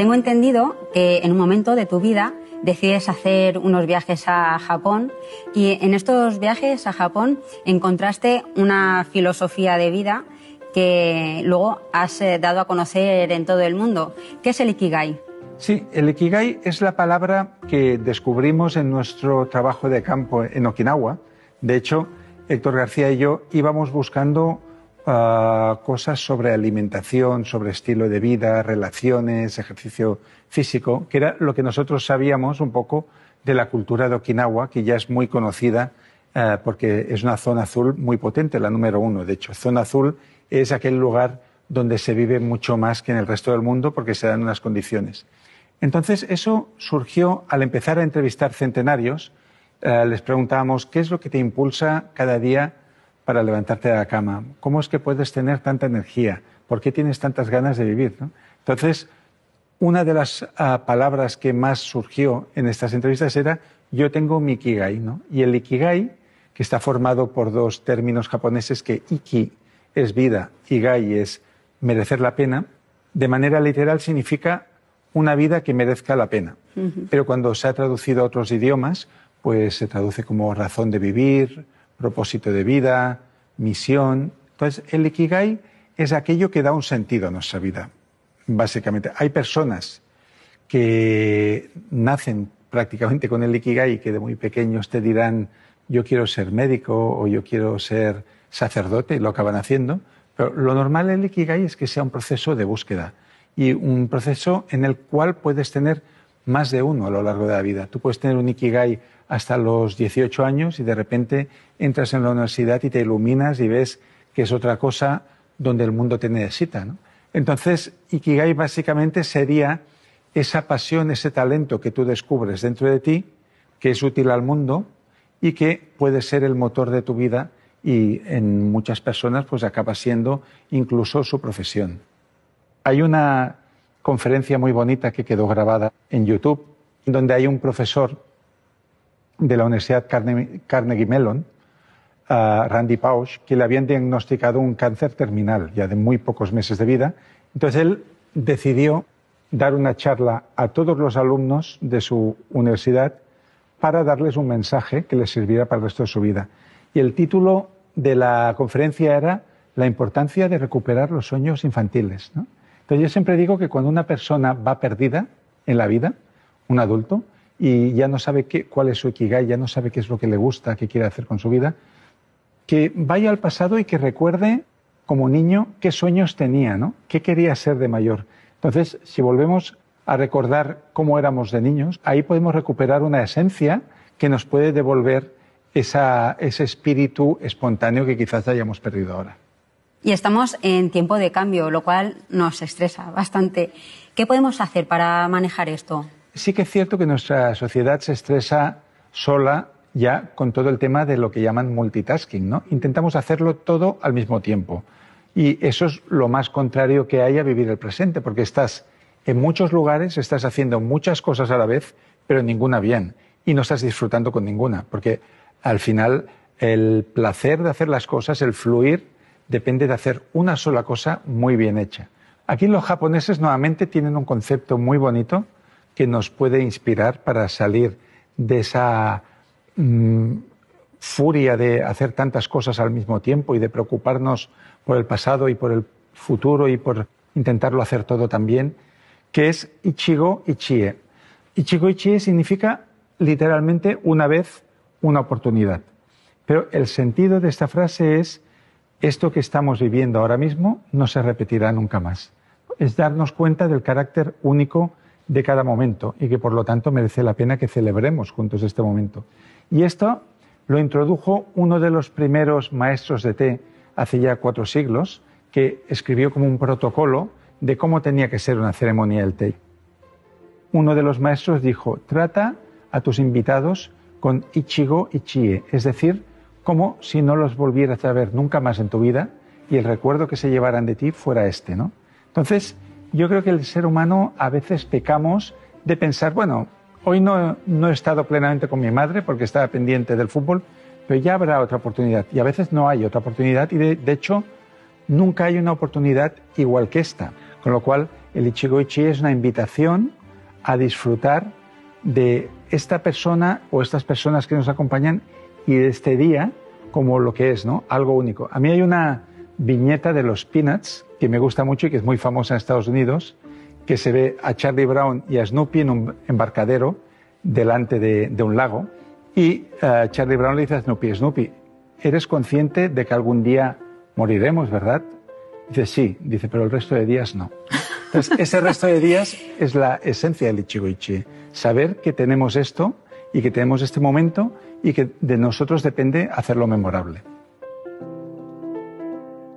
Tengo entendido que en un momento de tu vida decides hacer unos viajes a Japón y en estos viajes a Japón encontraste una filosofía de vida que luego has eh, dado a conocer en todo el mundo. ¿Qué es el Ikigai? Sí, el Ikigai es la palabra que descubrimos en nuestro trabajo de campo en Okinawa. De hecho, Héctor García y yo íbamos buscando cosas sobre alimentación, sobre estilo de vida, relaciones, ejercicio físico, que era lo que nosotros sabíamos un poco de la cultura de Okinawa, que ya es muy conocida eh, porque es una zona azul muy potente, la número uno. De hecho, zona azul es aquel lugar donde se vive mucho más que en el resto del mundo porque se dan unas condiciones. Entonces, eso surgió al empezar a entrevistar centenarios. Eh, les preguntábamos, ¿qué es lo que te impulsa cada día para levantarte de la cama? ¿Cómo es que puedes tener tanta energía? ¿Por qué tienes tantas ganas de vivir? Entonces, una de las ah, palabras que más surgió en estas entrevistas era yo tengo mi ikigai, ¿no? Y el ikigai, que está formado por dos términos japoneses que iki es vida y gai es merecer la pena, de manera literal significa una vida que merezca la pena. Pero cuando se ha traducido a otros idiomas, pues se traduce como razón de vivir, propósito de vida, misión. Entonces, el ikigai es aquello que da un sentido a nuestra vida, básicamente. Hay personas que nacen prácticamente con el ikigai y que de muy pequeños te dirán yo quiero ser médico o yo quiero ser sacerdote y lo acaban haciendo. Pero lo normal en el Ikigai es que sea un proceso de búsqueda y un proceso en el cual puedes tener más de uno a lo largo de la vida. Tú puedes tener un Ikigai hasta los 18 años y de repente entras en la universidad y te iluminas y ves que es otra cosa donde el mundo te necesita. Entonces, Ikigai básicamente sería esa pasión, ese talento que tú descubres dentro de ti, que es útil al mundo y que puede ser el motor de tu vida y en muchas personas pues acaba siendo incluso su profesión. Hay una conferencia muy bonita que quedó grabada en YouTube donde hay un profesor de la Universidad Carnegie Mellon, Randy Pausch, que le habían diagnosticado un cáncer terminal ya de muy pocos meses de vida. Entonces él decidió dar una charla a todos los alumnos de su universidad para darles un mensaje que les sirviera para el resto de su vida. Y el título de la conferencia era la importancia de recuperar los sueños infantiles. Entonces yo siempre digo que cuando una persona va perdida en la vida, un adulto, y ya no sabe qué, cuál es su ikigai, ya no sabe qué es lo que le gusta, qué quiere hacer con su vida, que vaya al pasado y que recuerde como niño qué sueños tenía, ¿no? qué quería ser de mayor. Entonces, si volvemos a recordar cómo éramos de niños, ahí podemos recuperar una esencia que nos puede devolver ese espíritu espontáneo que quizás hayamos perdido ahora. Y estamos en tiempo de cambio, lo cual nos estresa bastante. ¿Qué podemos hacer para manejar esto? Sí que es cierto que nuestra sociedad se estresa sola ya con todo el tema de lo que llaman multitasking, ¿no? Intentamos hacerlo todo al mismo tiempo. Y eso es lo más contrario que hay a vivir el presente, porque estás en muchos lugares, estás haciendo muchas cosas a la vez, pero ninguna bien. Y no estás disfrutando con ninguna, porque al final el placer de hacer las cosas, el fluir, depende de hacer una sola cosa muy bien hecha. Aquí los japoneses nuevamente tienen un concepto muy bonito que nos puede inspirar para salir de esa mm, furia de hacer tantas cosas al mismo tiempo y de preocuparnos por el pasado y por el futuro y por intentarlo hacer todo también, que es Ichigo Ichie. Ichigo Ichie significa literalmente una vez una oportunidad. Pero el sentido de esta frase es, esto que estamos viviendo ahora mismo no se repetirá nunca más. Es darnos cuenta del carácter único de cada momento y que por lo tanto merece la pena que celebremos juntos este momento. Y esto lo introdujo uno de los primeros maestros de té hace ya cuatro siglos, que escribió como un protocolo de cómo tenía que ser una ceremonia del té. Uno de los maestros dijo, trata a tus invitados con Ichigo Ichie, es decir, como si no los volvieras a ver nunca más en tu vida y el recuerdo que se llevaran de ti fuera este, ¿no? Entonces, yo creo que el ser humano a veces pecamos de pensar, bueno, hoy no, no he estado plenamente con mi madre porque estaba pendiente del fútbol, pero ya habrá otra oportunidad. Y a veces no hay otra oportunidad y de, hecho nunca hay una oportunidad igual que esta. Con lo cual El Ichigoichi es una invitación a disfrutar de esta persona o estas personas que nos acompañan y de este día como lo que es, ¿no? Algo único. A mí hay una viñeta de los Peanuts que me gusta mucho y que es muy famosa en Estados Unidos, que se ve a Charlie Brown y a Snoopy en un embarcadero delante de, un lago y eh, Charlie Brown le dice a Snoopy, Snoopy, ¿eres consciente de que algún día moriremos, verdad? Dice, sí, dice, pero el resto de días no. Entonces, ese resto de días es la esencia del Ichigoichi. Saber que tenemos esto y que tenemos este momento y que de nosotros depende hacerlo memorable.